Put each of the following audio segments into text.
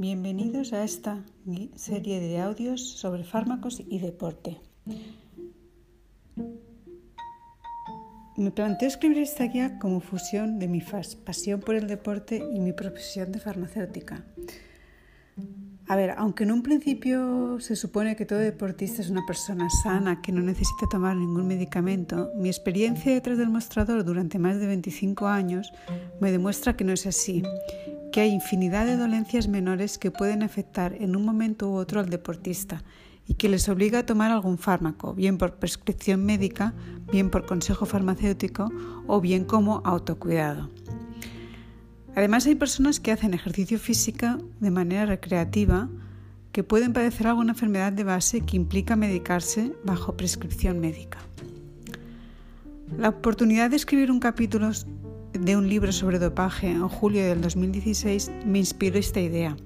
Bienvenidos a esta serie de audios sobre fármacos y deporte. Me planteo escribir esta guía como fusión de mi pasión por el deporte y mi profesión de farmacéutica. A ver, aunque en un principio se supone que todo deportista es una persona sana que no necesita tomar ningún medicamento, mi experiencia detrás del mostrador durante más de 25 años me demuestra que no es así hay infinidad de dolencias menores que pueden afectar en un momento u otro al deportista y que les obliga a tomar algún fármaco, bien por prescripción médica, bien por consejo farmacéutico o bien como autocuidado. Además hay personas que hacen ejercicio físico de manera recreativa que pueden padecer alguna enfermedad de base que implica medicarse bajo prescripción médica. La oportunidad de escribir un capítulo de un libro sobre dopaje en julio del 2016 me inspiró esta idea.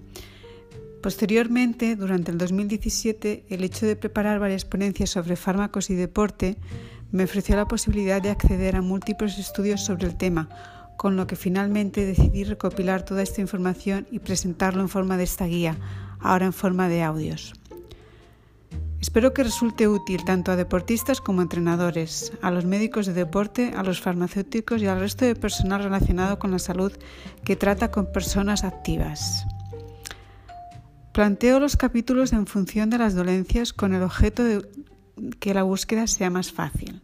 Posteriormente, durante el 2017, el hecho de preparar varias ponencias sobre fármacos y deporte me ofreció la posibilidad de acceder a múltiples estudios sobre el tema, con lo que finalmente decidí recopilar toda esta información y presentarlo en forma de esta guía, ahora en forma de audios. Espero que resulte útil tanto a deportistas como a entrenadores, a los médicos de deporte, a los farmacéuticos y al resto de personal relacionado con la salud que trata con personas activas. Planteo los capítulos en función de las dolencias con el objeto de que la búsqueda sea más fácil.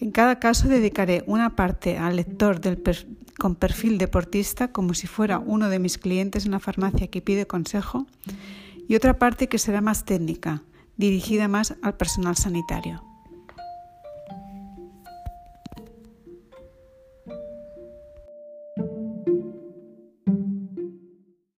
En cada caso dedicaré una parte al lector con perfil deportista como si fuera uno de mis clientes en la farmacia que pide consejo y otra parte que será más técnica dirigida más al personal sanitario.